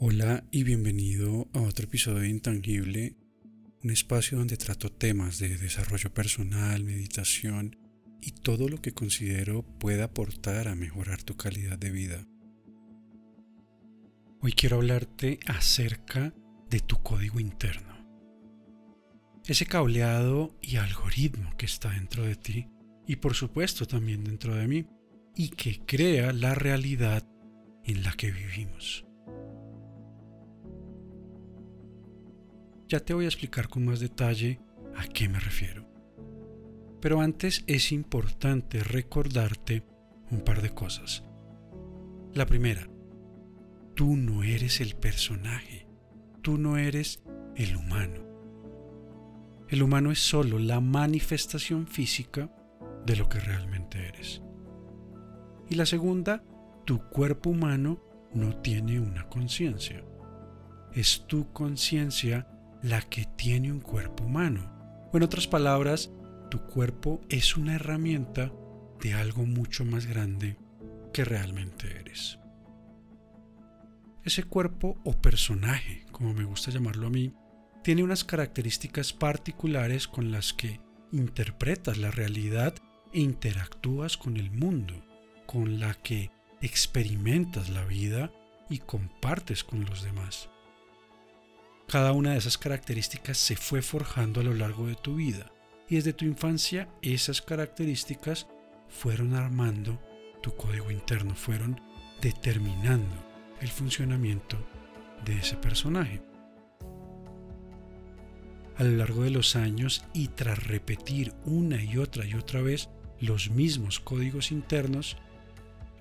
Hola y bienvenido a otro episodio de Intangible, un espacio donde trato temas de desarrollo personal, meditación y todo lo que considero pueda aportar a mejorar tu calidad de vida. Hoy quiero hablarte acerca de tu código interno. Ese cableado y algoritmo que está dentro de ti y por supuesto también dentro de mí y que crea la realidad en la que vivimos. Ya te voy a explicar con más detalle a qué me refiero. Pero antes es importante recordarte un par de cosas. La primera, tú no eres el personaje, tú no eres el humano. El humano es solo la manifestación física de lo que realmente eres. Y la segunda, tu cuerpo humano no tiene una conciencia. Es tu conciencia la que tiene un cuerpo humano. O en otras palabras, tu cuerpo es una herramienta de algo mucho más grande que realmente eres. Ese cuerpo o personaje, como me gusta llamarlo a mí, tiene unas características particulares con las que interpretas la realidad e interactúas con el mundo, con la que experimentas la vida y compartes con los demás. Cada una de esas características se fue forjando a lo largo de tu vida y desde tu infancia esas características fueron armando tu código interno, fueron determinando el funcionamiento de ese personaje. A lo largo de los años y tras repetir una y otra y otra vez los mismos códigos internos,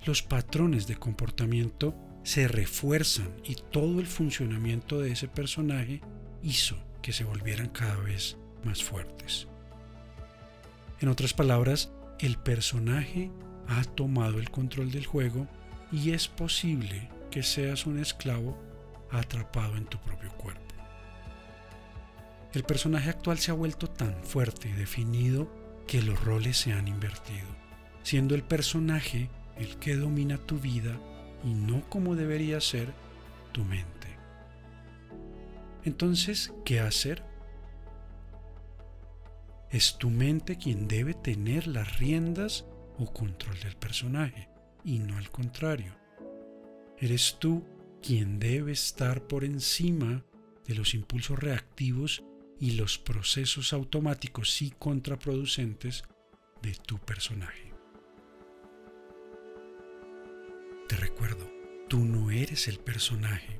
los patrones de comportamiento se refuerzan y todo el funcionamiento de ese personaje hizo que se volvieran cada vez más fuertes. En otras palabras, el personaje ha tomado el control del juego y es posible que seas un esclavo atrapado en tu propio cuerpo. El personaje actual se ha vuelto tan fuerte y definido que los roles se han invertido, siendo el personaje el que domina tu vida y no como debería ser tu mente. Entonces, ¿qué hacer? Es tu mente quien debe tener las riendas o control del personaje y no al contrario. Eres tú quien debe estar por encima de los impulsos reactivos y los procesos automáticos y contraproducentes de tu personaje. Te recuerdo, tú no eres el personaje.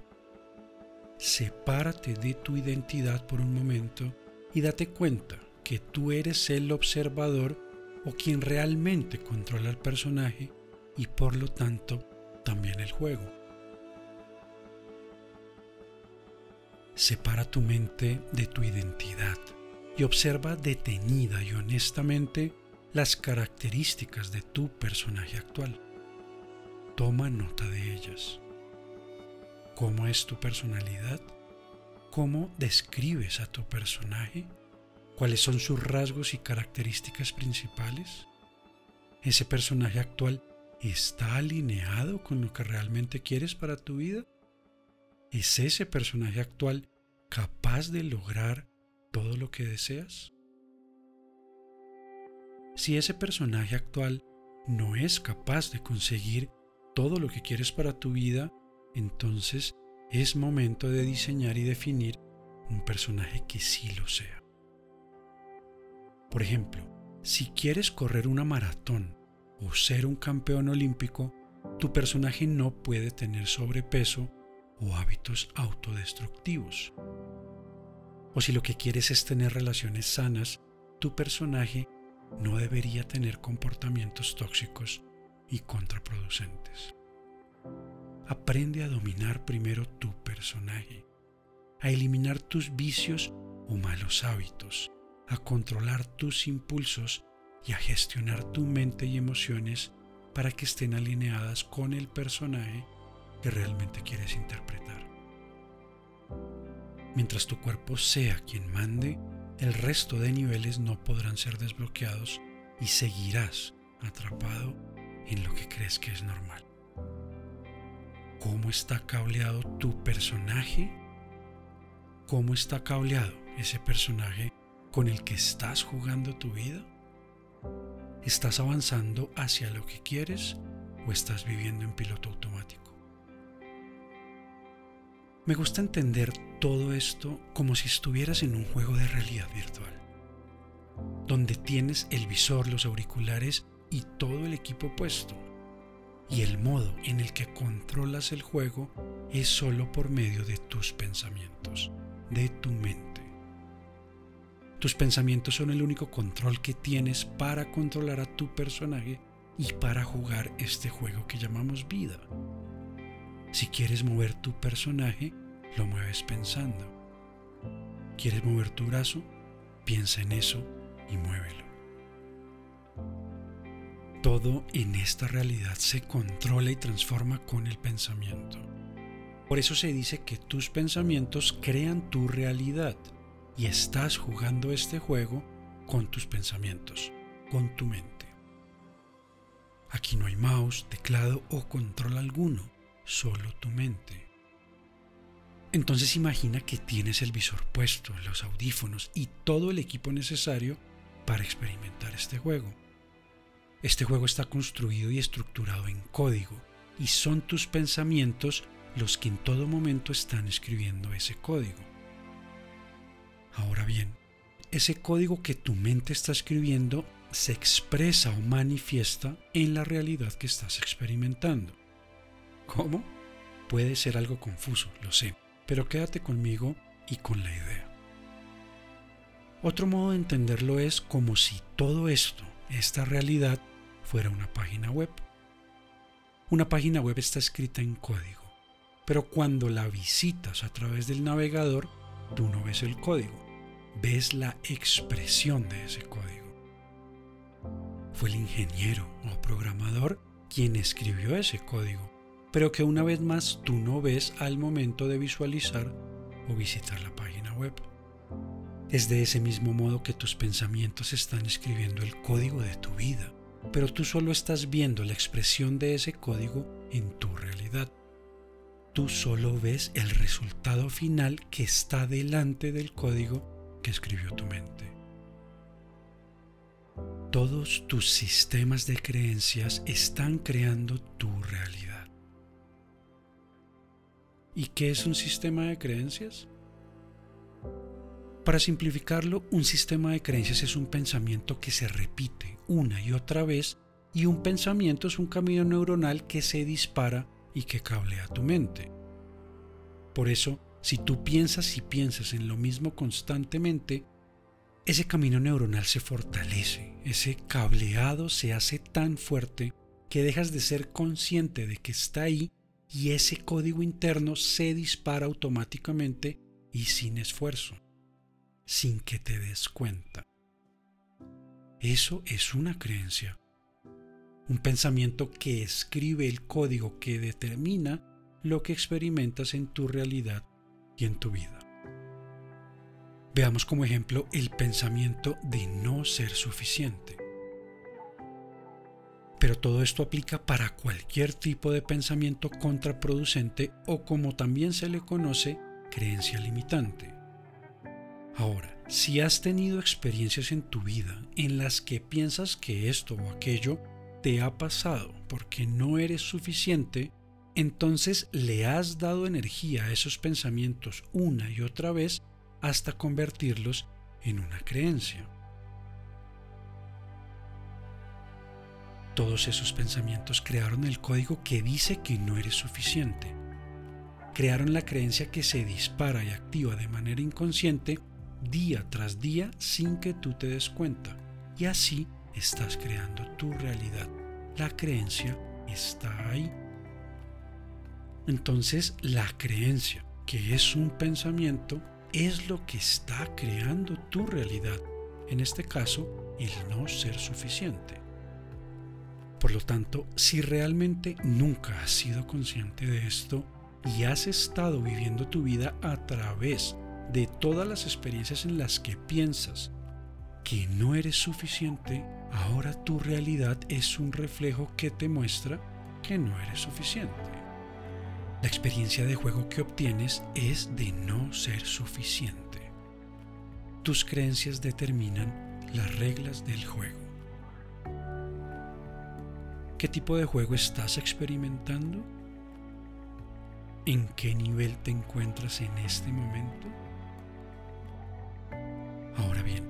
Sepárate de tu identidad por un momento y date cuenta que tú eres el observador o quien realmente controla el personaje y por lo tanto también el juego. Separa tu mente de tu identidad y observa detenida y honestamente las características de tu personaje actual. Toma nota de ellas. ¿Cómo es tu personalidad? ¿Cómo describes a tu personaje? ¿Cuáles son sus rasgos y características principales? ¿Ese personaje actual está alineado con lo que realmente quieres para tu vida? ¿Es ese personaje actual capaz de lograr todo lo que deseas? Si ese personaje actual no es capaz de conseguir todo lo que quieres para tu vida, entonces es momento de diseñar y definir un personaje que sí lo sea. Por ejemplo, si quieres correr una maratón o ser un campeón olímpico, tu personaje no puede tener sobrepeso o hábitos autodestructivos. O si lo que quieres es tener relaciones sanas, tu personaje no debería tener comportamientos tóxicos y contraproducentes. Aprende a dominar primero tu personaje, a eliminar tus vicios o malos hábitos, a controlar tus impulsos y a gestionar tu mente y emociones para que estén alineadas con el personaje que realmente quieres interpretar. Mientras tu cuerpo sea quien mande, el resto de niveles no podrán ser desbloqueados y seguirás atrapado en lo que crees que es normal. cómo está cableado tu personaje, cómo está cableado ese personaje con el que estás jugando tu vida. ¿Estás avanzando hacia lo que quieres o estás viviendo en piloto automático? Me gusta entender todo esto como si estuvieras en un juego de realidad virtual, donde tienes el visor, los auriculares y todo el equipo puesto. Y el modo en el que controlas el juego es solo por medio de tus pensamientos, de tu mente. Tus pensamientos son el único control que tienes para controlar a tu personaje y para jugar este juego que llamamos vida. Si quieres mover tu personaje, lo mueves pensando. ¿Quieres mover tu brazo? Piensa en eso y muévelo. Todo en esta realidad se controla y transforma con el pensamiento. Por eso se dice que tus pensamientos crean tu realidad y estás jugando este juego con tus pensamientos, con tu mente. Aquí no hay mouse, teclado o control alguno, solo tu mente. Entonces imagina que tienes el visor puesto, los audífonos y todo el equipo necesario para experimentar este juego. Este juego está construido y estructurado en código y son tus pensamientos los que en todo momento están escribiendo ese código. Ahora bien, ese código que tu mente está escribiendo se expresa o manifiesta en la realidad que estás experimentando. ¿Cómo? Puede ser algo confuso, lo sé pero quédate conmigo y con la idea. Otro modo de entenderlo es como si todo esto, esta realidad, fuera una página web. Una página web está escrita en código, pero cuando la visitas a través del navegador, tú no ves el código, ves la expresión de ese código. Fue el ingeniero o programador quien escribió ese código pero que una vez más tú no ves al momento de visualizar o visitar la página web. Es de ese mismo modo que tus pensamientos están escribiendo el código de tu vida, pero tú solo estás viendo la expresión de ese código en tu realidad. Tú solo ves el resultado final que está delante del código que escribió tu mente. Todos tus sistemas de creencias están creando tu realidad. ¿Y qué es un sistema de creencias? Para simplificarlo, un sistema de creencias es un pensamiento que se repite una y otra vez y un pensamiento es un camino neuronal que se dispara y que cablea tu mente. Por eso, si tú piensas y piensas en lo mismo constantemente, ese camino neuronal se fortalece, ese cableado se hace tan fuerte que dejas de ser consciente de que está ahí y ese código interno se dispara automáticamente y sin esfuerzo, sin que te des cuenta. Eso es una creencia, un pensamiento que escribe el código que determina lo que experimentas en tu realidad y en tu vida. Veamos como ejemplo el pensamiento de no ser suficiente. Pero todo esto aplica para cualquier tipo de pensamiento contraproducente o como también se le conoce, creencia limitante. Ahora, si has tenido experiencias en tu vida en las que piensas que esto o aquello te ha pasado porque no eres suficiente, entonces le has dado energía a esos pensamientos una y otra vez hasta convertirlos en una creencia. Todos esos pensamientos crearon el código que dice que no eres suficiente. Crearon la creencia que se dispara y activa de manera inconsciente día tras día sin que tú te des cuenta. Y así estás creando tu realidad. La creencia está ahí. Entonces la creencia, que es un pensamiento, es lo que está creando tu realidad. En este caso, el no ser suficiente. Por lo tanto, si realmente nunca has sido consciente de esto y has estado viviendo tu vida a través de todas las experiencias en las que piensas que no eres suficiente, ahora tu realidad es un reflejo que te muestra que no eres suficiente. la experiencia de juego que obtienes es de no ser suficiente. Tus creencias determinan las reglas del juego. ¿Qué tipo de juego estás experimentando? ¿En qué nivel te encuentras en este momento? Ahora bien,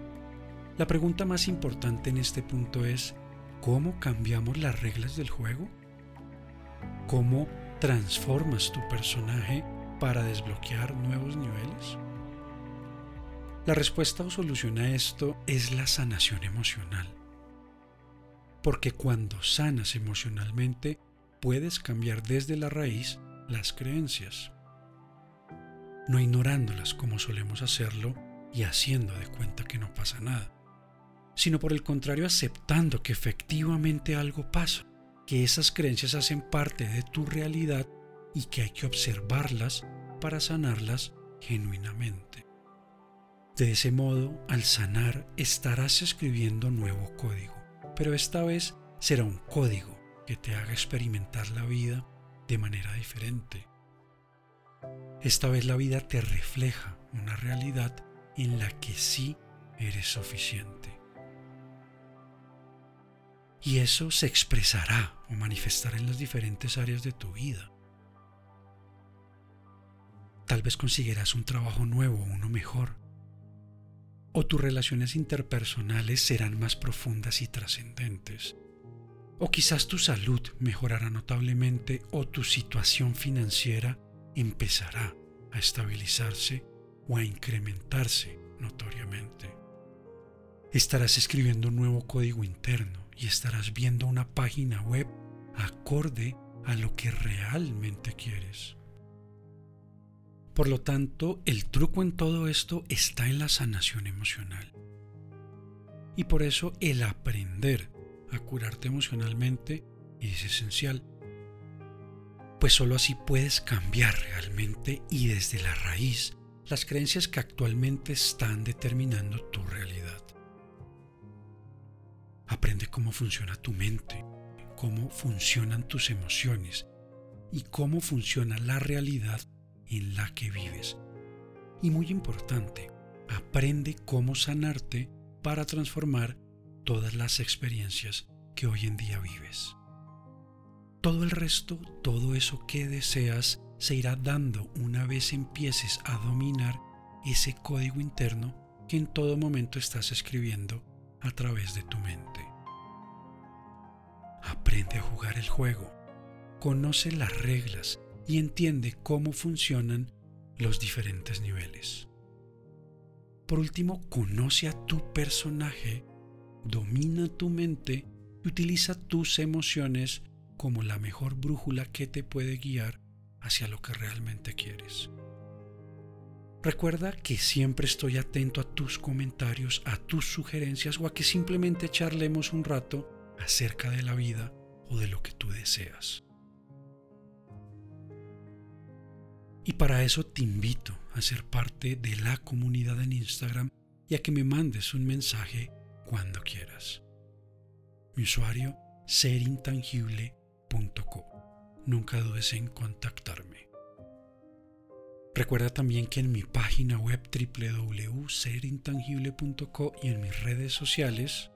la pregunta más importante en este punto es, ¿cómo cambiamos las reglas del juego? ¿Cómo transformas tu personaje para desbloquear nuevos niveles? La respuesta o solución a esto es la sanación emocional. Porque cuando sanas emocionalmente, puedes cambiar desde la raíz las creencias, no ignorándolas como solemos hacerlo y haciendo de cuenta que no pasa nada, sino por el contrario aceptando que efectivamente algo pasa que esas creencias hacen parte de tu realidad y que hay que observarlas para sanarlas genuinamente. De ese modo, al sanar, estarás escribiendo nuevo código, pero esta vez será un código que te haga experimentar la vida de manera diferente. Esta vez la vida te refleja una realidad en la que sí eres suficiente y eso se expresará o manifestará en las diferentes áreas de tu vida. Tal vez conseguirás un trabajo nuevo o uno mejor. O tus relaciones interpersonales serán más profundas y trascendentes. O quizás tu salud mejorará notablemente o tu situación financiera empezará a estabilizarse o a incrementarse notoriamente. Estarás escribiendo un nuevo código interno y estarás viendo una página web acorde a lo que realmente quieres. Por lo tanto, el truco en todo esto está en la sanación emocional. Y por eso el aprender a curarte emocionalmente es esencial. Pues sólo así puedes cambiar realmente y desde la raíz las creencias que actualmente están determinando tu realidad. Aprende cómo funciona tu mente, cómo funcionan tus emociones y cómo funciona la realidad en la que vives. Y muy importante, aprende cómo sanarte para transformar todas las experiencias que hoy en día vives. Todo el resto, todo eso que deseas, se irá dando una vez empieces a dominar ese código interno que en todo momento estás escribiendo a través de tu mente. Aprende a jugar el juego, conoce las reglas y entiende cómo funcionan los diferentes niveles. Por último, conoce a tu personaje, domina tu mente y utiliza tus emociones como la mejor brújula que te puede guiar hacia lo que realmente quieres. Recuerda que siempre estoy atento a tus comentarios, a tus sugerencias o a que simplemente charlemos un rato acerca de la vida o de lo que tú deseas. Y para eso te invito a ser parte de la comunidad en Instagram y a que me mandes un mensaje cuando quieras. Mi usuario serintangible.co. Nunca dudes en contactarme. Recuerda también que en mi página web www.serintangible.co y en mis redes sociales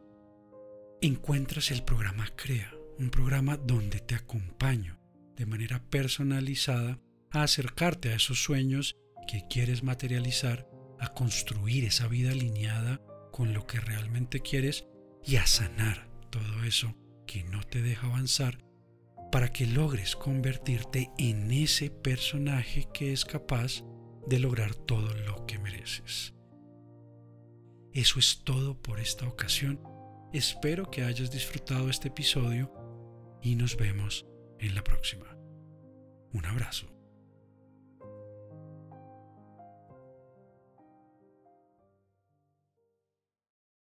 encuentras el programa CREA, un programa donde te acompaño de manera personalizada a acercarte a esos sueños que quieres materializar, a construir esa vida alineada con lo que realmente quieres y a sanar todo eso que no te deja avanzar para que logres convertirte en ese personaje que es capaz de lograr todo lo que mereces. Eso es todo por esta ocasión Espero que hayas disfrutado este episodio y nos vemos en la próxima. Un abrazo.